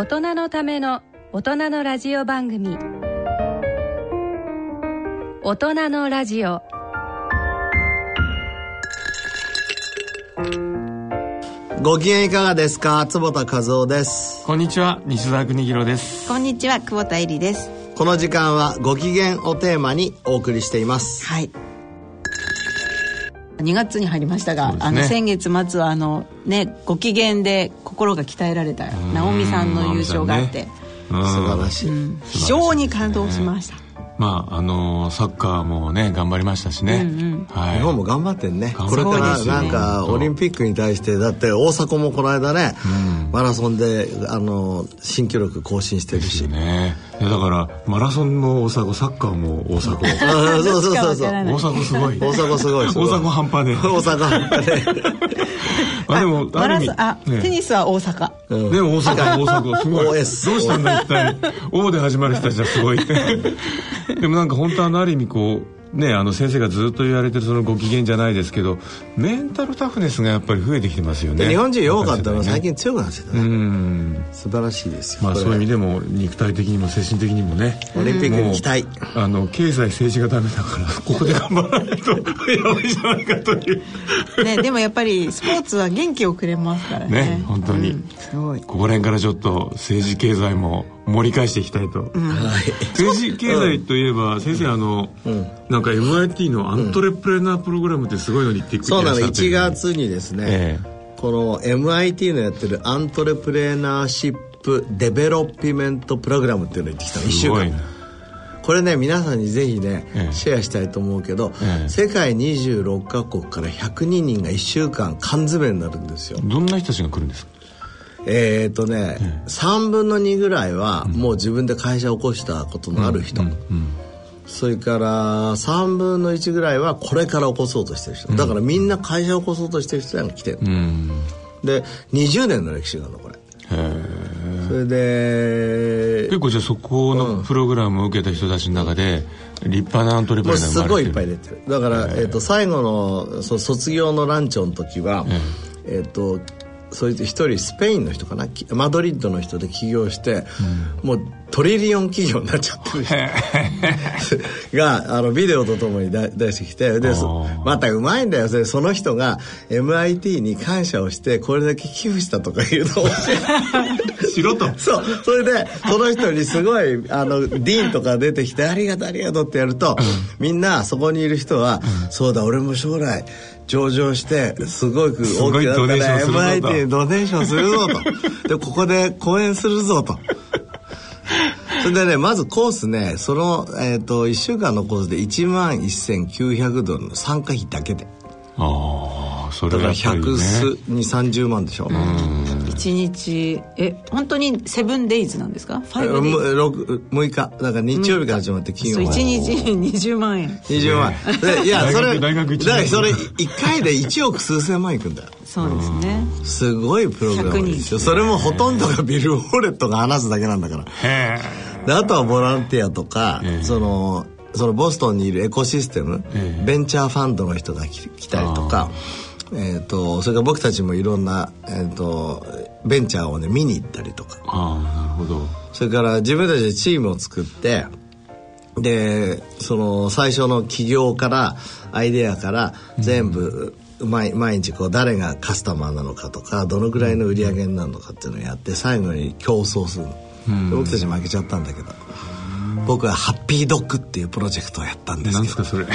大人のための大人のラジオ番組。大人のラジオ。ご機嫌いかがですか？坪田和夫です。こんにちは西澤邦弘です。こんにちは久保田恵里です。この時間はご機嫌をテーマにお送りしています。はい2月に入りましたが、ね、あの先月末はあのねご機嫌で心が鍛えられた直美さんの優勝があって、ね、素晴らしい、うん、非常に感動しました、まああのサッカーもね頑張りましたしね、うんうん。はい、日本も頑張ってんね。これからなんかオリンピックに対してだって大迫もこの間ね、うん、マラソンであの新記録更新してるし。ねだからマラソンも大迫サッカーも大迫 そうそうそうそう。大迫すごい。大迫すごい大迫半端ね大迫半端ね あでもある意味あ、ね、テニスは大阪、うん、でも大阪大阪すごい。どうしたんだ一体。O で始まる人たちはすごい。でもなんか本当あのある意味こうね、あの先生がずっと言われてるそのご機嫌じゃないですけどメンタルタフネスがやっぱり増えてきてますよね。日本人弱かったのは最近強くなってたねうん。素晴らしいですよ、まあ、そういう意味でも肉体的にも精神的にもね。オリンピックに期待。あの経済政治がダメだからここで頑張らないとやばいじゃないかという。ねでもやっぱりスポーツは元気をくれますからね。ね本当に、うん、すごい。ここら辺からちょっと政治経済も盛り返していきたいと、うん、政治経済といえば、先生あの、うん、なんか MIT のアントレプレナープログラムってすごいのに言ってくれそうなの1月にですね、えー、この MIT のやってるアントレプレナーシップデベロッピメントプログラムっていうのを言ってきたの。1週間。これね皆さんにぜひね、ええ、シェアしたいと思うけど、え、世界26カ国から102人が1週間缶詰になるんですよ。どんな人たちが来るんですか？えっ、ー、とね、うん、3分の2ぐらいはもう自分で会社を起こしたことのある人、それから3分の1ぐらいはこれから起こそうとしてる人。だからみんな会社を起こそうとしてる人が来てる、で20年の歴史がある。のこれそれで結構じゃあそこのプログラムを受けた人たちの中で立派なアントレプレナーすごいいっぱい出てる。だから、えー、と最後のそ卒業のランチョンの時は、えっ、ー、とそいつ一人スペインの人かな？マドリッドの人で起業して、うん、もうトリリオン企業になっちゃってる人。があのビデオとともに出してきてでまたうまいんだよ。その人が MIT に感謝をしてこれだけ寄付したとかいうのを しろと。そう。それでその人にすごいあのディーンとか出てきて「ありがとうありがとう」ってやると、うん、みんなそこにいる人は「うん、そうだ俺も将来上場してすごく大きなったら MIT にドネーションするぞと。でここで講演するぞと。それでねまずコースねその、えーと、1週間のコースで1万1900ドルの参加費だけで。ああそれだから100数に30万でしょ1日え本当にセブンデイズなんですか？6, 6日。だから日曜日から始まって金曜日。1日20万円。20万。円いやそれ大学だからそれ1回で1億数千万いくんだよ。そうですね。すごいプログラムですよそれもほとんどがビル・ウォレットが話すだけなんだから。であとはボランティアとかそのそのボストンにいるエコシステム、ベンチャーファンドの人が来たりとかえーと、それから僕たちもいろんな、えーと、ベンチャーをね見に行ったりとか。あなるほど。それから自分たちでチームを作ってでその最初の起業からアイデアから全部、うん、毎毎日こう誰がカスタマーなのかとかどのぐらいの売り上げになるのかっていうのをやって最後に競争するの、うん、僕たち負けちゃったんだけど。僕はハッピードッグっていうプロジェクトをやったんですけど。何ですかそれ？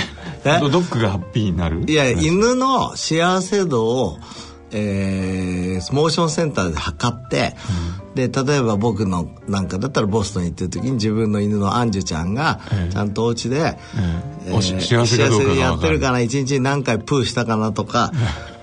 ドッグがハッピーになる？いや犬の幸せ度をえー、モーションセンターで測って、うん、で例えば僕のなんかだったらボストンに行ってる時に自分の犬のアンジュちゃんがちゃんとお家で、ええ。ー、幸せにやってるかな一日に何回プーしたかなとか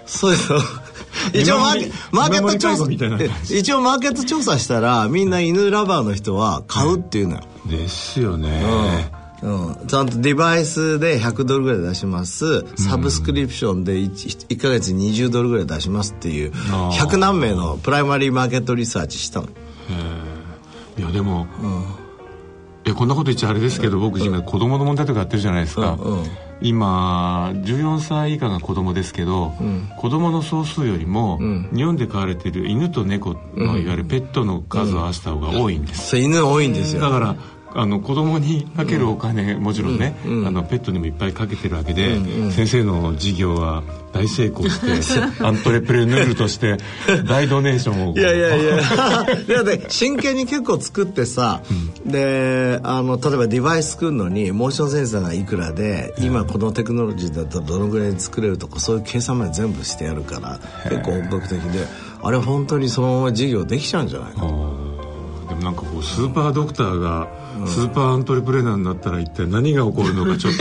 そういうの。一応マーケマーケット調査一応マーケット調査したらみんな犬ラバーの人は買うっていうのよ、ですよね、うん。うん、ちゃんとデバイスで100ドルぐらい出します。サブスクリプションで 1, 1ヶ月に20ドルぐらい出しますっていう100何名のプライマリーマーケットリサーチしたの。いやでも、うんえこんなこと言っちゃあれですけど、僕今子供の問題とかやってるじゃないですか、うんうん、今14歳以下が子供ですけど、うん、子供の総数よりも、うん、日本で飼われてる犬と猫のいわゆるペットの数を合わせた方が多いんです、うん、犬多いんですよ。だからあの子供にかけるお金、もちろんね、あのペットにもいっぱいかけてるわけで、先生の事業は大成功して アントレプレヌールとして大ドネーションを。いやいやいや。いやで真剣に結構作ってさ、うん、であの例えばデバイス作るのにモーションセンサーがいくらで、今このテクノロジーだったらどのぐらい作れるとかそういう計算まで全部してやるから結構本格的であれ本当にそのまま事業できちゃうんじゃないかでもなんかこうスーパードクターがスーパーアントレプレナーになったら一体何が起こるのかちょっ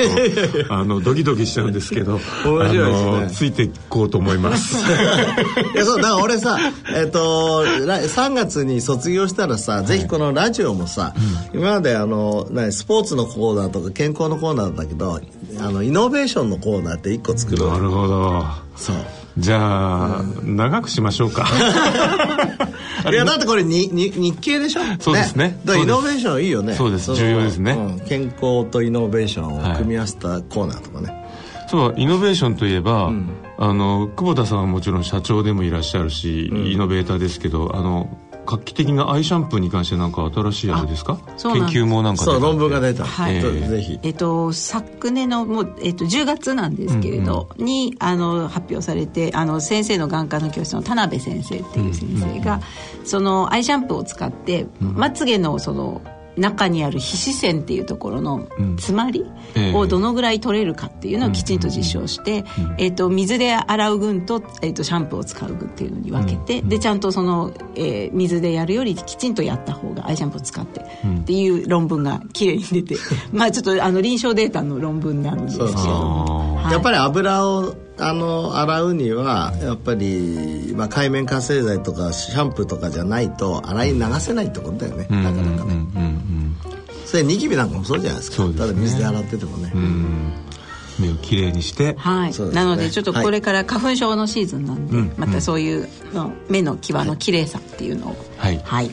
と あのドキドキしちゃうんですけど面白いですね。ついていこうと思います。いやそうだから俺さえっ、ー、と3月に卒業したらさ、はい、ぜひこのラジオもさ、うん、今まであのスポーツのコーナーとか健康のコーナーだけどあのイノベーションのコーナーって1個作るなるほど。そうじゃあ、うん、長くしましょうか。いやだってこれにに日経でしょ？そうですね。だイノベーションいいよね。そうです。重要ですね、うん、健康とイノベーションを組み合わせたコーナーとかね、はい、そうイノベーションといえば、うん、あの久保田さんはもちろん社長でもいらっしゃるし、うん、イノベーターですけどあの画期的なアイシャンプーに関して何か新しいあれですか？研究もなんかそう論文が出た、はい、えー、ぜひ、えっと、昨年のもう、えっと、10月なんですけれど、うんうん、にあの発表されてあの先生の眼科の教室の田辺先生っていう先生が、うんうん、そのアイシャンプーを使って、まつげのその中にある皮脂腺っていうところの詰まりをどのぐらい取れるかっていうのをきちんと実証して、えー、と水で洗う群と,、えー、とシャンプーを使う群っていうのに分けて、でちゃんとその、えー、水でやるよりきちんとやった方がアイシャンプーを使ってっていう論文がきれいに出て まあちょっとあの臨床データの論文なんですけど。はい、やっぱり油をあの洗うにはやっぱり、まあ、海面活性剤とかシャンプーとかじゃないと洗い流せないってことだよね、なかなか。ね、それニキビなんかもそうじゃないですか、ね、ただ水で洗っててもね、目をきれいにして。はい、ね、なのでちょっとこれから花粉症のシーズンなんで、はい、またそういうの目の際の綺麗さっていうのをはい、はい、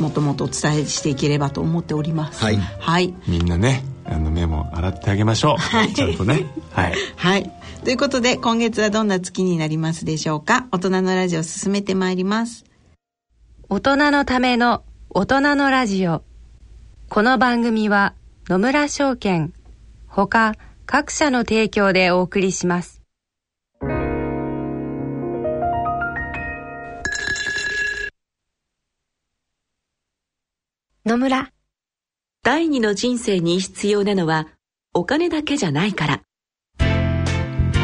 もともとお伝えしていければと思っております。はい、はい、みんなねあの目も洗ってあげましょう、はい、ちゃんとね。はい、はいということで、今月はどんな月になりますでしょうか？大人のラジオ進めてまいります。大人のための大人のラジオ。この番組は野村証券、ほか各社の提供でお送りします。野村。第二の人生に必要なのはお金だけじゃないから。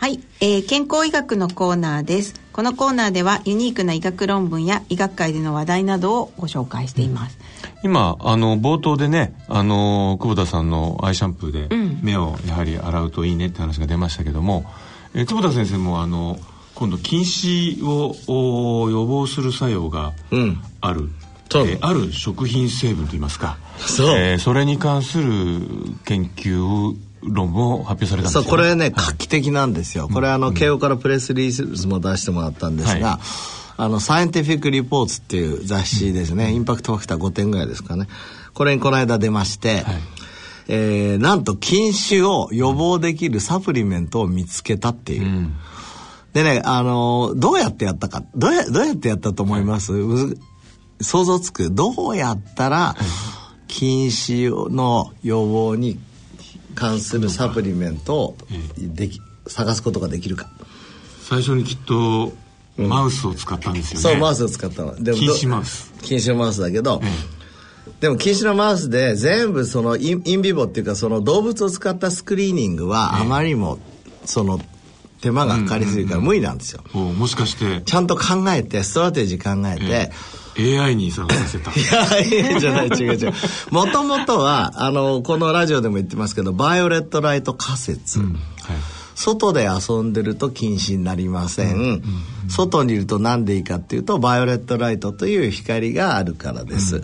はい、えー、健康医学のコーナーです。このコーナーではユニークな医学論文や医学界での話題などをご紹介しています、今あの冒頭でねあの久保田さんのアイシャンプーで目をやはり洗うといいねって話が出ましたけども、うん、え久保田先生もあの今度近視を予防する作用がある、う。んえー、ある食品成分といいますか。そ,、えー、それに関する研究論文を発表されたんですよ、ね、そうこれね画期的なんですよ、これあの、慶応からプレスリリースも出してもらったんですが、はい、あのサイエンティフィック・リポーツっていう雑誌ですね、インパクトファクター5点ぐらいですかね。これにこの間出まして、はい、えー、なんと禁酒を予防できるサプリメントを見つけたっていう、うん、でねあのどうやってやったかどうやどうやってやったと思います、はい、想像つく？どうやったら、禁止の予防に関するサプリメントをでき探すことができるか。最初にきっとマウスを使ったんですよね、そうマウスを使ったの。でも禁止マウス。禁止のマウスだけど、でも禁止のマウスで全部そのインインビボっていうかその動物を使ったスクリーニングはあまりにもその手間がかかりすぎるから無理なんですよ、もしかして。ちゃんと考えて strategy 考えて、AI に探させたいや、いいんじゃない、違う違う。もともとは、あの、このラジオでも言ってますけど、 violet light 仮説。はい外で遊んでると近視になりません。外にいると何でいいかっていうと、 violet light という光があるからです。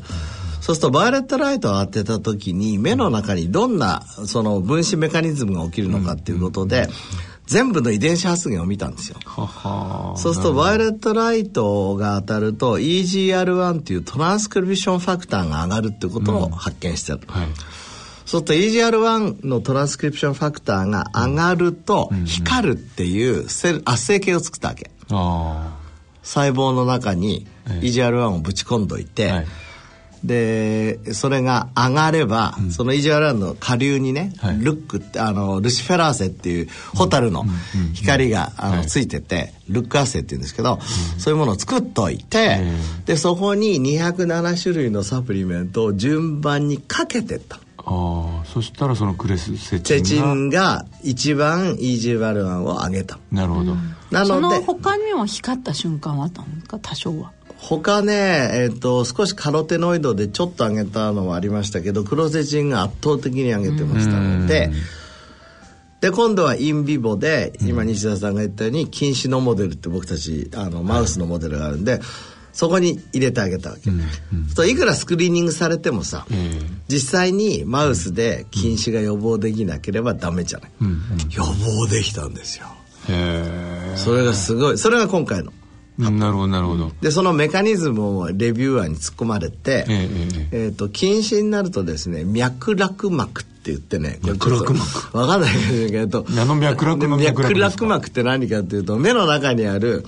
そうすると、 violet light を当てた時に、目の中にどんな、その分子メカニズムが起きるのかっていうことで、全部の遺伝子発現を見たんですよ。はは。そうすると、 violet light が当たると、EGR1 っていうトランスクリプションファクターが上がるってことを発見してる。はい。そうすると EGR1 のトランスクリプションファクターが上がると、光るっていう cell assay 系を作ったわけ。あ細胞の中にええ。EGR1 をぶち込んどいて、はいでそれが上がれば、その EGR1 の下流にね、はい。 luc ってあのルシフェラーゼっていうホタルの光が、あのはい。ついててルックアーセっていうんですけど、そういうものを作っといて、でそこに207種類のサプリメントを順番にかけてった。ああそしたらそのクレスセチチェチンがンが一番 EGR1 を上げた。なるほど、そのなので他にも光った瞬間はあったんですか？多少は他ね、えっと少しカロテノイドでちょっと上げたのはありましたけどクロセチンが圧倒的に上げてましたのでで今度はインビボで今西田さんが言ったように禁止のモデルって僕たちあのマウスのモデルがあるんで、そこに入れてあげたわけ、そういくらスクリーニングされてもさ、実際にマウスで禁止が予防できなければダメじゃない、予防できたんですよ。へそれがすごいそれが今回の。えなるほどなるほど。でそのメカニズムをレビューアーに突っ込まれて、えええええーと禁止になるとですね脈絡膜って言ってね脈絡膜？わかんないけど。あの脈絡の脈絡膜って何かっていうと目の中にある、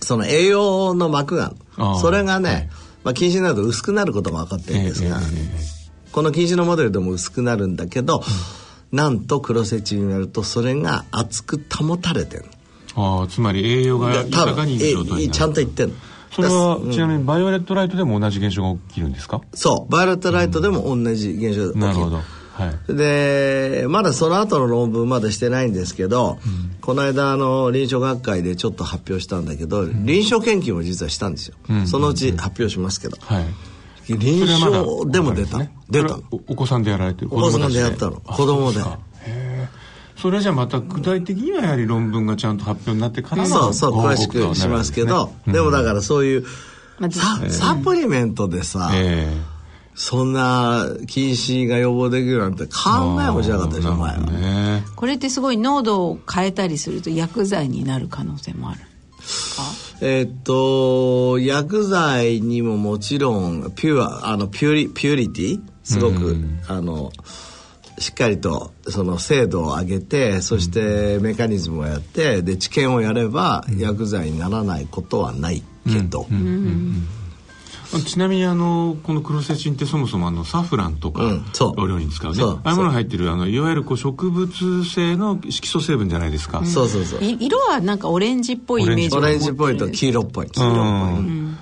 その栄養の膜がそれがね、はい。まあ、近視になると薄くなることが分かってるんですが、ええええこの近視のモデルでも薄くなるんだけど、なんとクロセチンにするとそれが厚く保たれてるああつまり栄養が多豊かにいる状態ちゃんと言ってんの。それは、うん。ちなみに violet light でも同じ現象が起きるんですか？そう。 violet light でも同じ現象が起きる。なるほど。はい。でまだその後の論文まだしてないんですけど、この間あの臨床学会でちょっと発表したんだけど、臨床研究も実はしたんですよ、ん。そのうち発表しますけど、はい。臨床でも出た、ね。出た。おお子さんでやられてる？お子さんでやったの。子供でそれじゃまた具体的にはやはり論文がちゃんと発表になってからのそうそう詳しくしますけどとなるわけでもだからそういうまあササプリメントでさ、ええ。そんな禁止が予防できるなんて考えもしなかったでしょ前は、ね。これってすごい濃度を変えたりすると薬剤になる可能性もあるえっと薬剤にももちろんピュアあのピュリピュリティ？すごく、あのしっかりとその精度を上げてそしてメカニズムをやってで治験をやれば薬剤にならないことはないけど、ちなみにあのこのクロセチンってそもそもあのサフランとかうんそう。お料理に使うね、ああいうものに入ってるあのいわゆるこう植物性の色素成分じゃないですか、そうそうそう。い色はなんかオレンジっぽいイメージオレンジっぽいと黄色っぽい。黄色っぽい、うん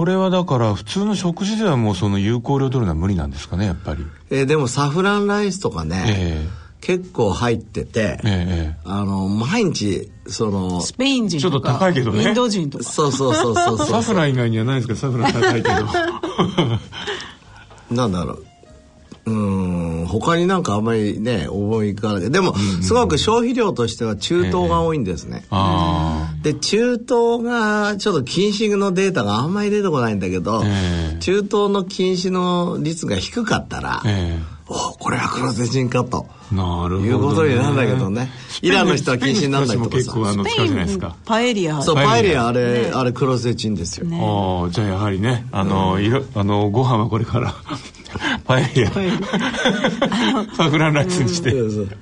これはだから普通の食事ではもうその有効量取るのは無理なんですかねやっぱり。えーでもサフランライスとかね、え結構入ってて、ええ。えあの毎日そのスペイン人とかちょっと高いけどね。インド人とか。そうそうそうそうそう。サフラン以外にはないですかサフラン高いけど。なんだろう。うーん他になんかあんまりね思い浮かない。でもすごく消費量としては中東が多いんですね、あで中東がちょっと禁止のデータがあんまり出てこないんだけど、ええ。中東の禁止の率が低かったら、あえ。おこれはクロゼチンかと。えなるほど、ね、いうことになるんだけどね。イランの人は禁止にならないとかさ。スペインパエリア。そうパエリア。あれ、あれクロゼチンですよ、ああじゃあやはりねあの、いろあのご飯はこれからパエリア。サフランライスにして、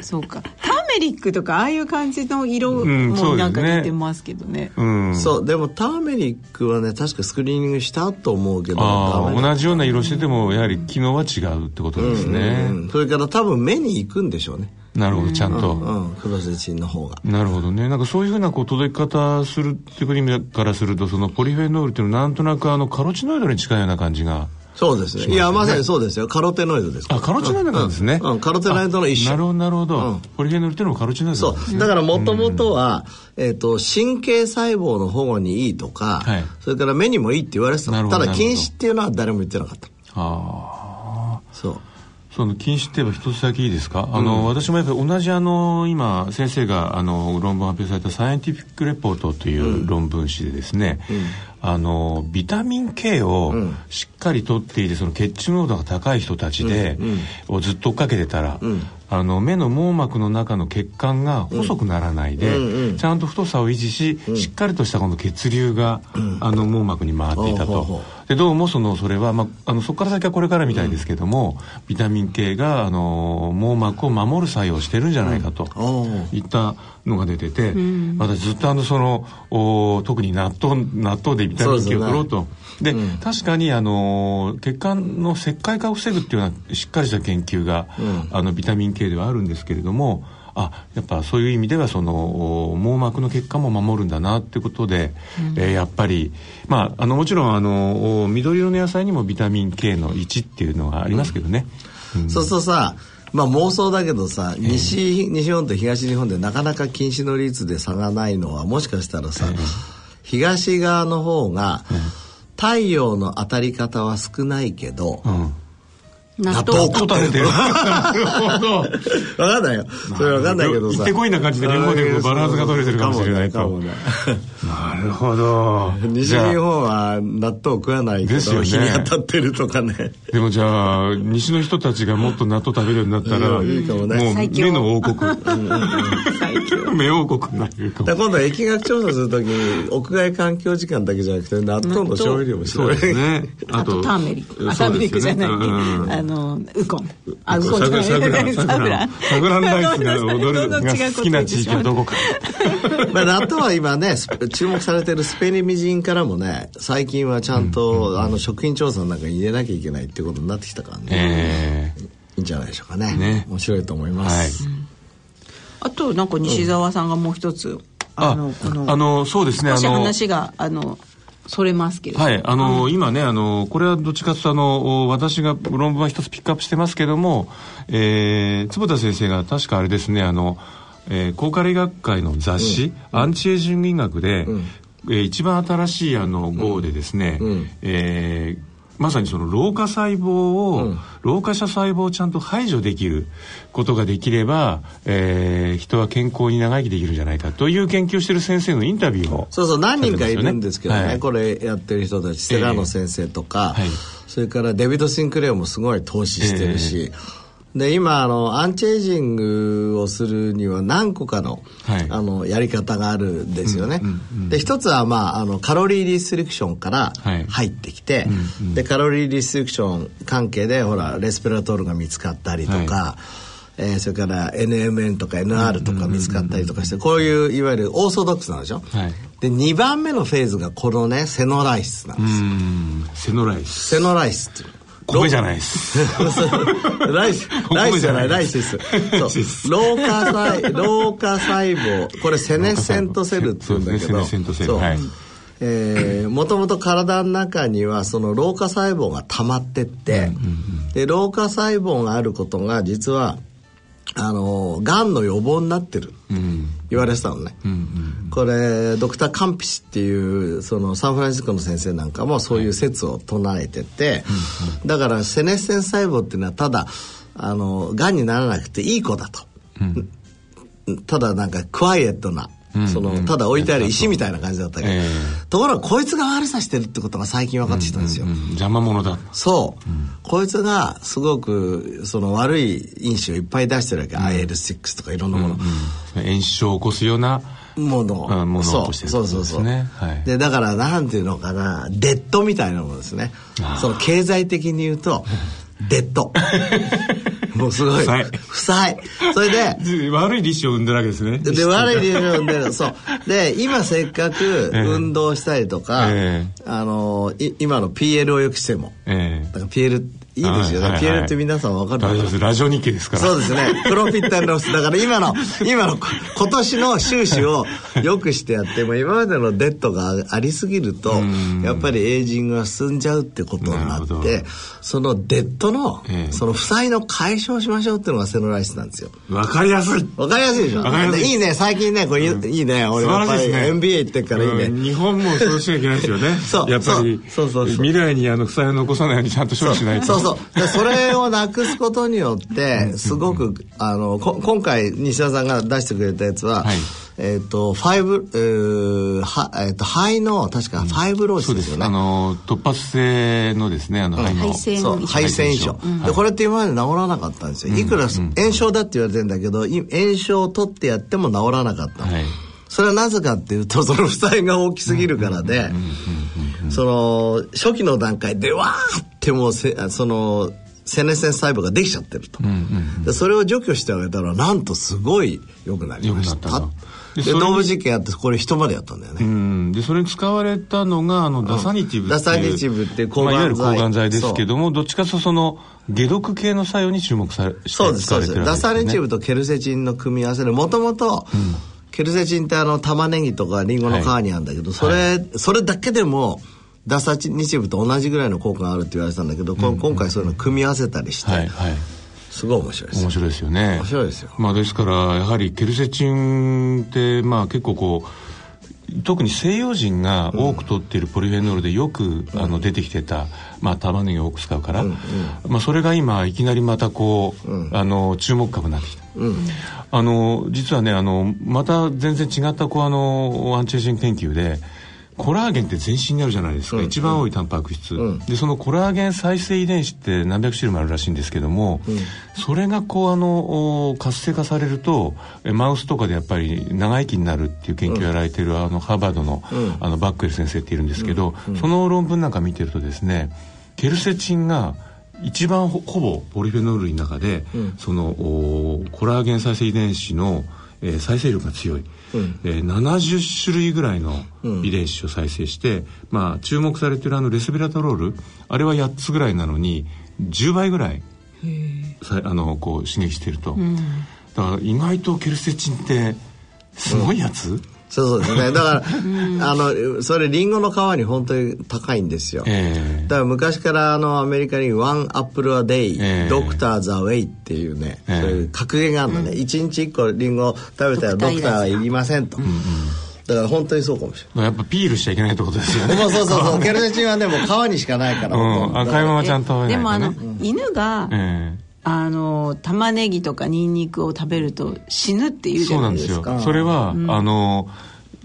そうか。ターメメリックとかああいう感じの色うんそうですね。もなんか似てますけどね,、うん。そうでもターメリックはね確かスクリーニングしたと思うけど同じような色しててもやはり機能は違うってことですね、うんそれから多分目に行くんでしょうね。なるほどちゃんと、うんクロゼチンの方が。なるほどね。なんかそういうふうなこう届き方するっていう意味からするとそのポリフェノールっていうのはなんとなくあのカロチノイドに近いような感じがそうですね。いやまさにそうですよ。カロテノイドです。あカロチノイドなんですね、うん。うん。カロテノイドの一種。あなるほどなるほど、うん。ポリフェノールっていうのもカロチノイドそう。だからもともとは、えっと神経細胞の保護にいいとか、はい。それから目にもいいって言われてた。ただ禁止っていうのは誰も言ってなかった。ああそう。その禁止って言えば一つだけいいですか、あの私もやっぱり同じあの今先生があの論文発表された「サイエンティフィック・レポート」という論文誌でですね、あのビタミン K をしっかりとっていてその血中濃度が高い人たちで、をずっと追っかけてたら、あの目の網膜の中の血管が細くならないで、ちゃんと太さを維持し、しっかりとしたこの血流が、あの網膜に回っていたと。でどうもそのそれは、まあ、あのそこから先はこれからみたいですけども、ビタミン系があの網膜を守る作用をしてるんじゃないかといったのが出てて、私ずっとあのそのお特に納豆納豆でビタミン系を取ろうと。で確かにあの血管の石灰化を防ぐっていうようなしっかりした研究が、あのビタミン系ではあるんですけれどもあやっぱそういう意味ではそのお網膜の血管も守るんだなってことで、えーやっぱりまああのもちろんあのお緑色の野菜にもビタミン K の1っていうのがありますけどね、うん。そうするとさまあ妄想だけどさ、西西日本と東日本でなかなか禁止の率で差がないのはもしかしたらさ、東側の方が、太陽の当たり方は少ないけど、うん納納豆豆食べてる。なるほど。わかんないよ。それわかんないけどさ。行ってこいな感じで両方でバランスが取れてるかもしれないと。なるほど。西じゃあ日本は納豆食わないけど、ですよね。日に当たってるとかね。でもじゃあ西の人たちがもっと納豆食べるようになったら、うんいいかもね。もう目の王国。最強。目王国になるかも。だから今度は疫学調査するときに屋外環境時間だけじゃなくて納豆の消費量も調べそうですね。あとターメリック。あターメリックじゃない、うん。あのウコン。あウコン。じゃない。サグラン。サグラン。サグラン。ライスが踊る。が好きな地域はどこか。まあ、納豆は今ね、ス注目されてるスペニミジンからもね、最近はちゃんと、あの食品調査の中に入れなきゃいけないっていうことになってきたからね、ええ。いいんじゃないでしょうかね。ね。面白いと思いまはい。す。あとなんか西澤さんがもう一つ、ああのこのあのそうですねあの話があのそれますけれど。もはい、あの、今ね、あの、これはどっちかというと、あの、お私が論文は一つピックアップしてますけども、えー、坪田先生が確かあれですね、あの、えー、高カレ学会の雑誌、アンチエイジング医学で、えー一番新しいあの号でですね、ん。えーまさにその老化細胞を、老化者細胞をちゃんと排除できることができれば、えー人は健康に長生きできるんじゃないかという研究をしている先生のインタビューをそうそう、何人かいるんですけどね、はいこれやってる人たち、ステラノ先生とか、ええはい。それからデビッド・シンクレアもすごい投資してるし、で今あのアンチエイジングをするには何個かの,、はい。あのやり方があるんですよね、で一つは、まあ、あの calorie restriction からはい。入ってきて、で calorie restriction 関係でほらレスベラトロールが見つかったりとか、はえーそれから NMN とか NR とか見つかったりとかして、こういういわゆるオーソドックスなんでしょ、はい。で2番目のフェーズがこのね senolysis なんですセノライス。 senolysis っていう米 じゃないです。 rice rice じゃない lysis そう。老化細老化細胞これ senescent cell って言うんだけど。 senescent cell そう。はい。えーもともと体の中にはその老化細胞が溜まってって、で老化細胞があることが実はあのがんの予防になってる、言われてたのね、これドクター・カンピシっていうそのサンフランシスコの先生なんかもそういう説を唱えてて、だからセネッセン細胞っていうのはただあのがんにならなくていい子だと、ただなんかクワイエットな、そのただ置いてある石みたいな感じだったけど、えところがこいつが悪さしてるってことが最近分かってきたんですよ、うん邪魔者だそう、こいつがすごくその悪い因子をいっぱい出してるわけ、IL6 とかいろんなもの、炎症を起こすようなもの。あものをそう起こしてるそう。そうそう、はい。でだからなんていうのかな。デッドみたいなものですね。その経済的に言うとデッド もうすごい。負債負債。それで、で 悪い利子を生んでるわけですね。で、悪い理由なんで、そう。で、今せっかくええ。運動したりとか、えあの、い今の PL をよくしても、ええ。だから PL、いいですよ。ね。はいはいはい。PL って皆さんわかる。大丈夫ですラジオ日経ですから。そうですね。プロフィットロス。だから今の、今の、今年の収支を良くしてやっても、今までのデッドがありすぎると、やっぱりエイジングが進んじゃうってことになって、そのデッドの、ええ。その負債の解消しましょうっていうのがセノライスなんですよ。わかりやすい。わかりやすいでしょ？い。いいね、最近ね、これいいいいね。俺素やっぱり晴らしいですね。MBA 行ってっからいいね。うん。日本もそうしなきゃいけないですよね。そう。やっぱりそうそうそう。そう未来にあの負債を残さないようにちゃんと処理しないと。そうそう。でそれをなくすことによって、すごく、あの、こ今回、西田さんが出してくれたやつは、はい。えっ、と、ファイブ、えーは、えっ、と、肺の、確かファイブローシそうでスですよね。す。あの突発性のですねあの肺の。う、肺腺炎症。で、これって今まで治らなかったんですよ。いくら炎症だって言われてるんだけど、い炎症を取ってやっても治らなかった。の。はい。それはなぜかっていうと、その負債が大きすぎるからで、その、初期の段階でわーってもうせ、その、セネセン細胞ができちゃってると。でそれを除去してあげたら、なんとすごい良くなりました。で動物実験やって、これ人までやったんだよね。うん、でそれに使われたのがあのダサニティブっていう、ダサニティブっていう抗まあ、いわゆるがん剤抗がん剤ですけどもどっちかとその解毒系の作用に注目されしてそうです、そうです。使われてるわけです、ダサね、レチブとケルセチンの組み合わせで、もともと、ケルセチンってあの、玉ねぎとかリンゴの皮にあるんだけど、それ、それだけでも、ダサニチブと同じぐらいの効果があるって言われてたんだけど、こ今回そういうの組み合わせたりして、はいはい。すごい面白いです面。白いですよね。面白いですよ。まあ、ですからやはりケルセチンってまあ結構こう特に西洋人が多く取っているポリフェノールでよく、あの出てきてた、まあ、玉ねぎを多く使うから、まあ、それが今いきなりまたこう、あの注目株になってきた、あの実はねあのまた全然違ったこうあのアンチエイジング研究でコラーゲンって全身にあるじゃないですか、一番多いタンパク質、でそのコラーゲン再生遺伝子って何百種類もあるらしいんですけども、それがこうあのお活性化されるとえマウスとかでやっぱり長生きになるっていう研究をやられてる、あのハーバードの,、あのバックエル先生っているんですけど、その論文なんか見てるとですねケルセチンが一番ほほぼポリフェノールの中で、そのおコラーゲン再生遺伝子の、えー再生力が強い、えー70種類ぐらいの遺伝子を再生して、まあ、注目されてるあのレスベラトロールあれは8つぐらいなのに10倍ぐらいさあのこう刺激してると、だから意外とケルセチンってすごいやつ、そうそうですね。だから、あの、それリンゴの皮に本当に高いんですよ。ええ。だから昔からあのアメリカにワンアップルアデイ、ええ。ドクターザウェイっていうね、ええ。そういう格言があるのね。一、日一個リンゴ食べたらドクターはいりませんと。だから本当にそうかもしれやっぱピールしちゃいけないってことですよね。そうそうそう。ケルセチンはね、もう皮にしかないから。うん、赤いままちゃんと食べないと、ね、でもあの、犬が、ええあの玉ねぎとかニンニクを食べると死ぬっていうじゃないですすかそれは、あの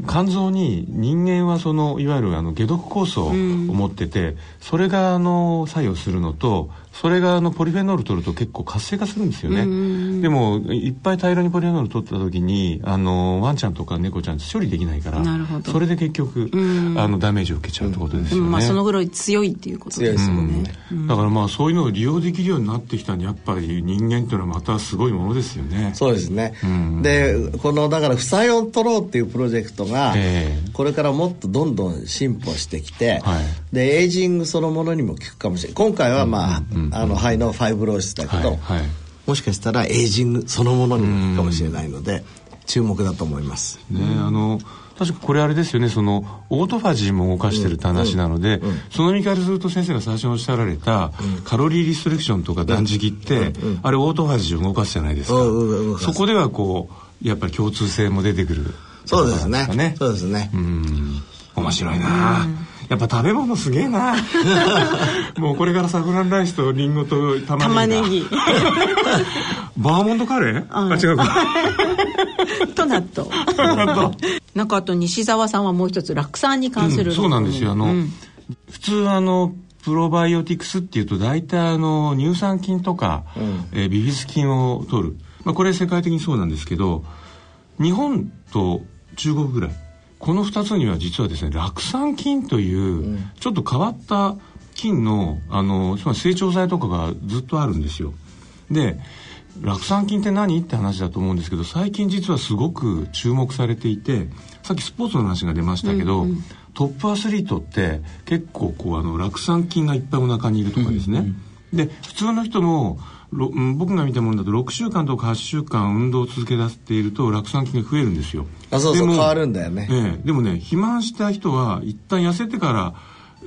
肝臓に人間はそのいわゆるあの解毒酵素を持ってて、それがあの作用するのとそれがあのポリフェノール取ると結構活性化するんですよね、でもいっぱい大量にポリフェノール取った時にあのワンちゃんとか猫ちゃん処理できないからそれで結局、あのダメージを受けちゃうってことですよね、うん。まあ、そのぐらい強いっていうことですよね、だからまあそういうのを利用できるようになってきたやっぱり人間っていうのはまたすごいものですよね。そうですね、でこのだから負債を取ろうっていうプロジェクトが、ええ。これからもっとどんどん進歩してきて、はい。でエイジングそのものにも効くかもしれない。今回はまあ,、あの肺の fibrosis だけど、はいはい。もしかしたらエイジングそのものにも効くかもしれないので、注目だと思います。ね、あの確かこれあれですよねそのオートファジーも動かしてるって話なので、その意味からすると先生が最初におっしゃられた、カロリーリストレクションとか断食って、あれオートファジーを動かすじゃないですか、そこではこうやっぱり共通性も出てくるそうですね。そうですね、うん。面白いな、やっぱ食べ物すげえな。もうこれからサフランライスとリンゴと玉ねぎだ玉ねぎ。バーモントカレー、あ違うか。と納豆なんかあと西澤さんはもう一つ酪酸に関する、うんそうなんですよ。あの、普通あのプロバイオティクスっていうと大体あの乳酸菌とか、えービフィズ菌を取る、まあ、これ世界的にそうなんですけど日本と中国ぐらいこの2つには実はですね酪酸菌という、ちょっと変わった菌のあのつまり成長剤とかがずっとあるんですよ。で酪酸菌って何って話だと思うんですけど最近実はすごく注目されていてさっきスポーツの話が出ましたけど、うんうん、トップアスリートって結構こうあの酪酸菌がいっぱいお腹にいるとかですね、うんうん、で普通の人も僕が見たものだと6週間とか8週間運動を続け出していると酪酸菌が増えるんですよ。あそうそう変わるんだよね、ええ、でもね肥満した人は一旦痩せてから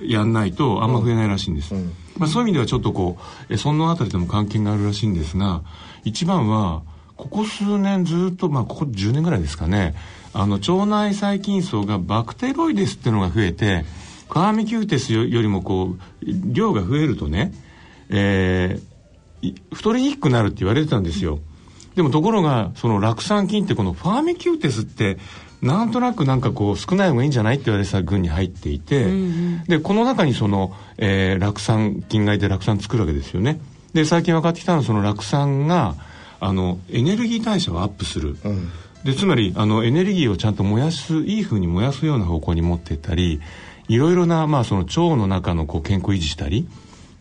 やんないとあんま増えないらしいんです、うん、まあ、そういう意味ではちょっとこうそのあたりでも関係があるらしいんですが一番はここ数年ずっとまあここ10年ぐらいですかねあの腸内細菌層がバクテロイデスっていうのが増えてカーミキューテスよりもこう量が増えるとね、えー、太りにくくなるって言われてたんですよ。でもところがその酪酸菌ってこのファーミキューテスってなんとなくなんかこう少ない方がいいんじゃないって言われてた群に入っていて、うんうん、でこの中にその、えー、酪酸菌がいて酪酸作るわけですよね。で最近分かってきたのはその酪酸があのエネルギー代謝をアップする、うん、でつまりあのエネルギーをちゃんと燃やすいいふうに燃やすような方向に持っていったりいろいろな、まあ、その腸の中のこう健康維持したり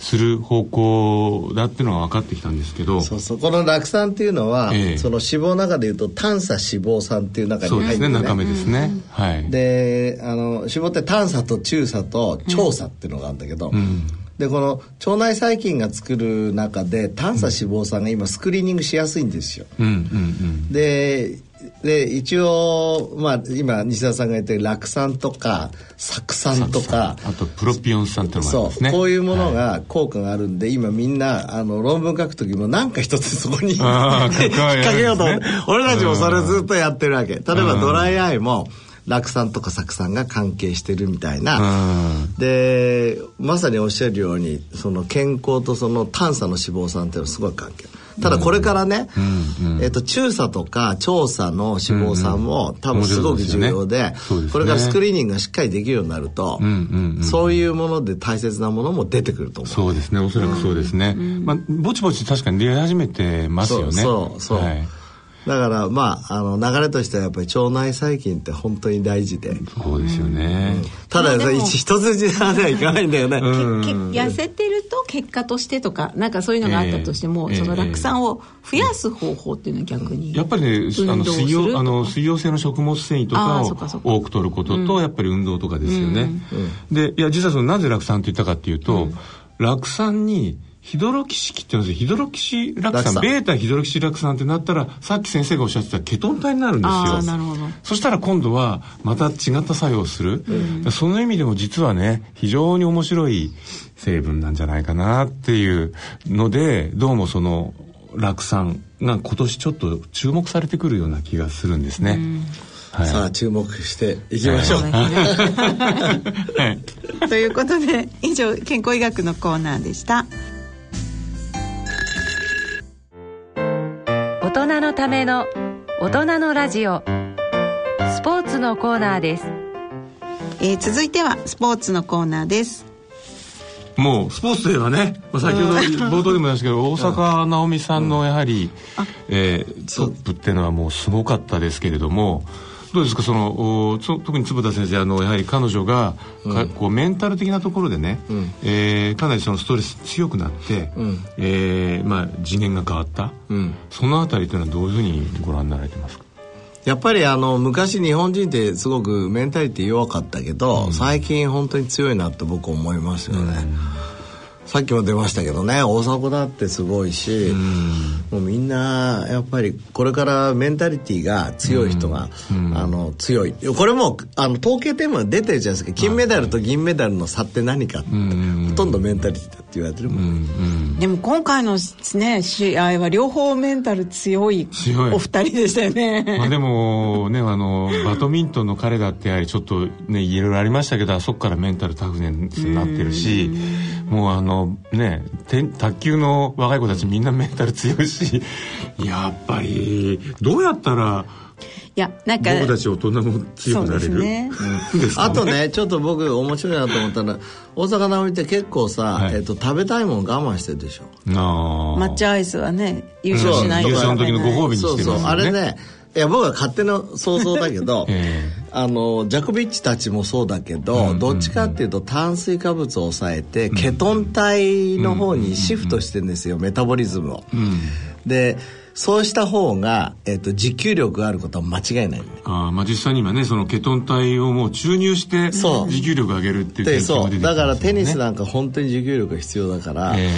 する方向だっていうのは分かってきたんですけどそうそう。この酪酸っていうのは、えその脂肪の中でいうと短鎖脂肪酸っていう中に入って、ね、そうですね。中身ですね、はい。であの脂肪って短鎖と中鎖と長鎖っていうのがあるんだけど、うんでこの腸内細菌が作る中で短鎖脂肪酸が今スクリーニングしやすいんですよ。うんうんうん、でで一応、まあ、今西田さんが言ってる酪酸とか酢酸とかあとプロピオン酸ってのもありますね。そうこういうものが効果があるんで、はい、今みんなあの論文書く時も何か一つそこに引っ掛けようと思って、俺たちもそれずっとやってるわけ。例えばドライアイも、酪酸とか酢酸が関係してるみたいな、でまさにおっしゃるようにその健康とその炭素の脂肪酸っていうのはすごい関係。ただこれからね、うんうん、えーと、中鎖とか調査の脂肪酸も多分すごく重要でね、これからスクリーニングがしっかりできるようになると、うんうんうん、そういうもので大切なものも出てくると思う、そうですね。おそらくそうですね、まあぼちぼち確かに出始めてますよね。そうそうそう、はいだからまああの流れとしてはやっぱり腸内細菌って本当に大事で。そうですよね、うん、ただ一筋縄ではいかないんだよね、痩せてると結果としてとかなんかそういうのがあったとしても、えー、その酪酸を増やす方法っていうのは逆に、やっぱりねあの水溶あの水溶性の食物繊維とかを多く取ることと、やっぱり運動とかですよね、でいや実はそのなぜ酪酸って言ったかっていうと、酪酸にヒドロキシ基って言うんですよ。ヒドロキシラク酸、ベータヒドロキシラク酸ってなったら、さっき先生がおっしゃってたケトン体になるんですよ。なるほど。そしたら今度はまた違った作用をする。うん、その意味でも実はね、非常に面白い成分なんじゃないかなっていうので、どうもその酪酸が今年ちょっと注目されてくるような気がするんですね。うんはい、さあ注目していきましょう。はい、ということで以上健康医学のコーナーでした。人のための大人のラジオ。スポーツのコーナーです、えー、続いてはスポーツのコーナーです。もうスポーツといえばね、まあ、先ほど冒頭でも言いましたけど大坂なおみさんのやはり、うん、えー、トップっていうのはもうすごかったですけれどもどうですかその特に坪田先生あのやはり彼女が、うん、こうメンタル的なところでね、うん、えー、かなりそのストレス強くなって、うん、えー、まあ、次元が変わった、うん、そのあたりというのはどういうふうにご覧になられてますか？やっぱりあの昔日本人ってすごくメンタリティ弱かったけど、最近本当に強いなって僕思いますよね。さっきも出ましたけどね大迫だってすごいし、うん、もうみんなやっぱりこれからメンタリティーが強い人が、うん、あの強い。これもあの統計テーマ出てるじゃないですか。金メダルと銀メダルの差って何かって、うん、ほとんどメンタリティーだって言われてるもん、でも今回のね試合は両方メンタル強いお二人でしたよね、まあ、でもねあのバドミントンの彼だってやはりちょっとねいろいろありましたけどあそこからメンタルタフネスになってるし、もうあのね卓球の若い子たちみんなメンタル強いし やっぱりどうやったらいやなんか僕たち大人も強くなれる、ね。あとねちょっと僕面白いなと思ったら大阪なおみって結構さ、はい、えっと、食べたいもん我慢してるでしょ。あ抹茶アイスはね優勝しないと、優勝の時のご褒美にしてますよね。そうそうあれねいや僕は勝手な想像だけど、えー、あのジャコビッチたちもそうだけど、どっちかっていうと炭水化物を抑えて、ケトン体の方にシフトしてるんですよ、メタボリズムを。でそうした方が、えっと、持久力があることは間違いないあまあ実際に今ねそのケトン体をもう注入して持久力を上げるっていう研究も出てきて、ね、だからテニスなんか本当に持久力が必要だから、え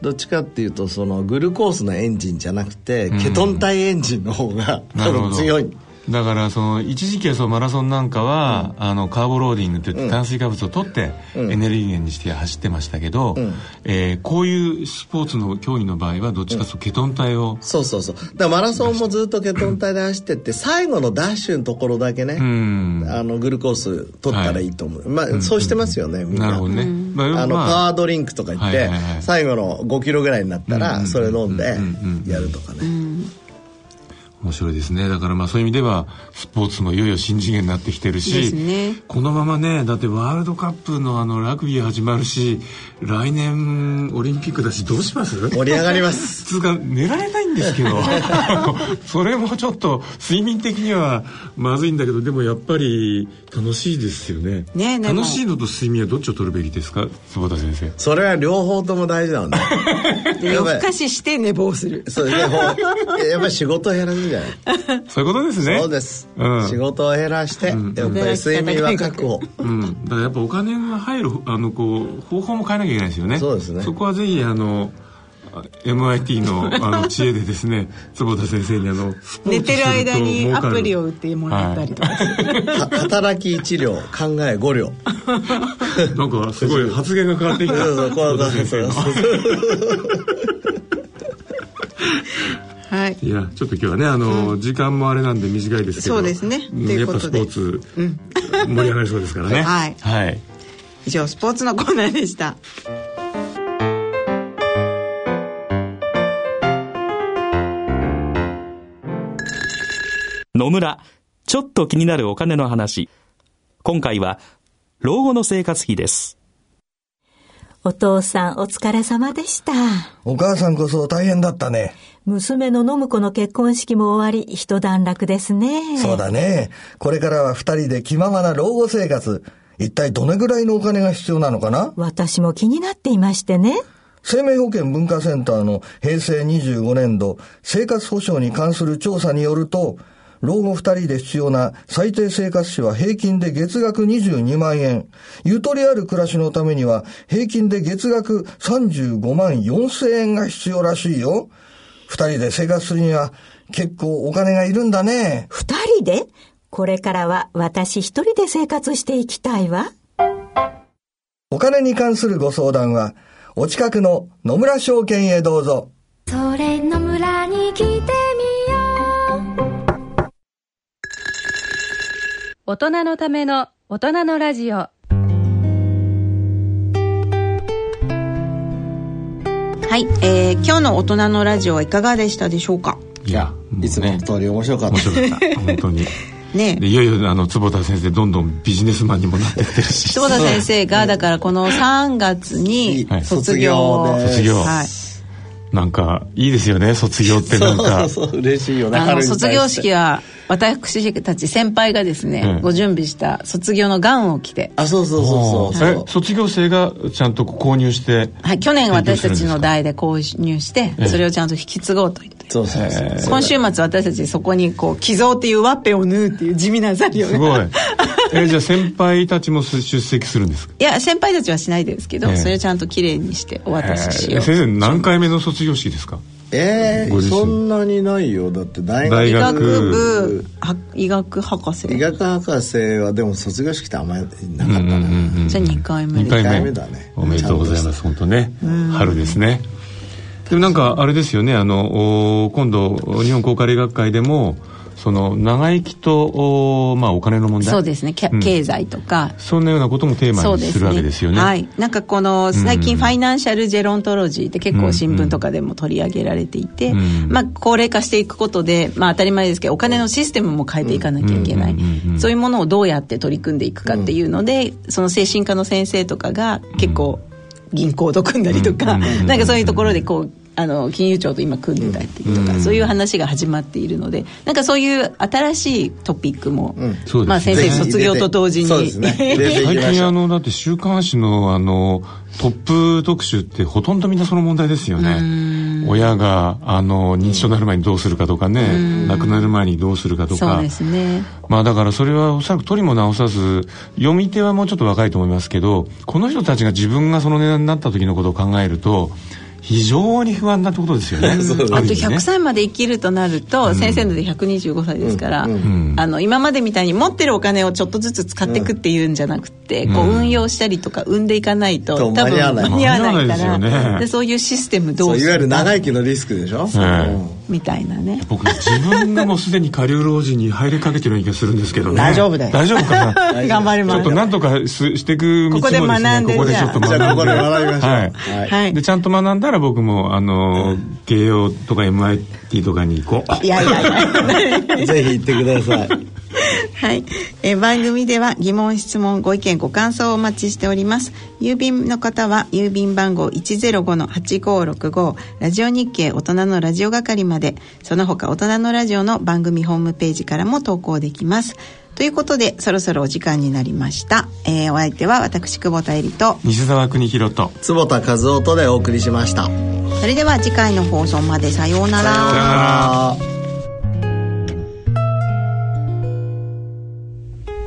ー、どっちかっていうとそのグルコースのエンジンじゃなくて、ケトン体エンジンの方が多分強い。だからその一時期はそうマラソンなんかは、うん、あのカーボローディングって言って炭水化物を取ってエネルギー源にして走ってましたけど、うん、えー、こういうスポーツの競技の場合はどっちかというとケトン体を、うん、そうそうそう。だからマラソンもずっとケトン体で走ってって最後のダッシュのところだけね、うん、あのグルコース取ったらいいと思う、はい、まあそうしてますよね、みんな。なるほどね、まあ、あ。の、パワードリンクとか言って、はいはいはい、最後の5キロぐらいになったらそれ飲んでやるとかね、面白いですね。だからまあそういう意味ではスポーツもいよいよ新次元になってきてるし、ね、このままねだってワールドカップのあのラグビー始まるし来年オリンピックだしどうします？盛り上がります。つうか寝られないんですけど。それもちょっと睡眠的にはまずいんだけどでもやっぱり楽しいですよね。ね楽しいのと睡眠はどっちを取るべきですか？坪田先生。それは両方とも大事なんだ。夜更かしして寝坊する。そうねやっぱり仕事を減らすじゃない。そういうことですね。そうです、うん、仕事を減らして、やっぱり睡眠は確保、うん、だからやっぱお金が入るあのこう方法も変えなきゃいけないですよね。そうですね。そこはぜひあの MIT のあの知恵でですね 坪田先生にあの寝てる間にアプリを打ってもらったりとか、はい、働き1両考え5両。なんかすごい発言が変わってきた。そうそうこう先生のはい、いやちょっと今日はねあの、うん、時間もあれなんで短いですけどそうですね。やっぱスポーツ、うん、盛り上がりそうですからね。はい、はい、以上スポーツのコーナーでした。野村ちょっと気になるお金の話。今回は老後の生活費ですお父さんお疲れ様でした。お母さんこそ大変だったね。娘の信子の結婚式も終わり、一段落ですね。そうだね。これからは二人で気ままな老後生活。一体どれぐらいのお金が必要なのかな？私も気になっていましてね。生命保険文化センターの平成25年度生活保障に関する調査によると、老後二人で必要な最低生活費は平均で月額22万円。ゆとりある暮らしのためには平均で月額35万4千円が必要らしいよ。二人で生活するには結構お金がいるんだね。二人で？これからは私一人で生活していきたいわ。お金に関するご相談は、お近くの野村証券へどうぞ。それ野村に来て大人のための大人のラジオ。はい、えー、今日の大人のラジオはいかがでしたでしょうか？いや、いつもの通り面白かった、面白かった本当に。ね、いよいよあの坪田先生どんどんビジネスマンにもなってってるし。坪田先生がだからこの3月に卒業、卒業、はいなんかいいですよね卒業ってなんか。そうそう嬉しいよねあの卒業式は私たち先輩がですね、うん、ご準備した卒業のガウンを着て。あそうそうそうそう、はい、卒業生がちゃんと購入してはい去年私たちの代で購入してそれをちゃんと引き継ごうと言ってそうそうそう。今週末私たちそこにこう寄贈っていうワッペンを縫うっていう地味な作業すごい。えじゃあ先輩たちも出席するんですか？いや先輩たちはしないですけど、それをちゃんときれいにしてお渡ししよう、先生何回目の卒業式ですか？ええー、そんなにないよ。だって大学。医学部医学博士。医学博士はでも卒業式ってあんまりなかったな、うんうんうん、じゃあ2回目2回目だね。おめでとうございます。本当ね。春ですねでもなんかあれですよねあの今度日本公開医学会でもその長生きとお,、まあ、お金の問題。そうですね、うん、経済とか。そんなようなこともテーマにするわけですよね、ね、はい。なんかこの最近ファイナンシャルジェロントロジーって結構新聞とかでも取り上げられていて、うん。まあ、高齢化していくことで、まあ、当たり前ですけどお金のシステムも変えていかなきゃいけない、そういうものをどうやって取り組んでいくかっていうので、その精神科の先生とかが結構銀行と組んだりとか、なんかそういうところでこうあの金融庁と今組んでたりとか、うん、そういう話が始まっているのでなんかそういう新しいトピックも、うん、まあ、先生卒業と同時に、ね、最近あのだって週刊誌のあのトップ特集ってほとんどみんなその問題ですよね。親があの認知症になる前にどうするかとかね亡くなる前にどうするかとか。そうですね。まあだからそれはおそらく取りも直さず読み手はもうちょっと若いと思いますけどこの人たちが自分がその値段になった時のことを考えると非常に不安なってことですよね。あと100歳まで生きるとなると、うん、先生ので125歳ですから、うん、あの今までみたいに持ってるお金をちょっとずつ使っていくっていうんじゃなくて、こう運用したりとか生んでいかないと、多分間に合わないから、ね、でそういうシステムどうするいわゆる長生きのリスクでしょ？みたいなね。僕自分がもうすでに下流老人に入りかけてるような気がするんですけどね。大丈夫だよ。大丈夫かな？頑張ります。ちょっとなんとかすしていく道もですね。ここで学んでここでちょっと学んで。じゃあここで学びましょう。はい。はい、でちゃんと学んだら僕もあのの慶応とか MIT とかに行こう。いやいやいや。ぜひ行ってください はい、え番組では疑問質問ご意見ご感想をお待ちしております。郵便の方は郵便番号105-8565ラジオ日経大人のラジオ係まで。その他大人のラジオの番組ホームページからも投稿できます。ということでそろそろお時間になりました、えー、お相手は私久保田恵里と。西澤邦弘と。坪田和夫とでお送りしました。それでは次回の放送までさようなら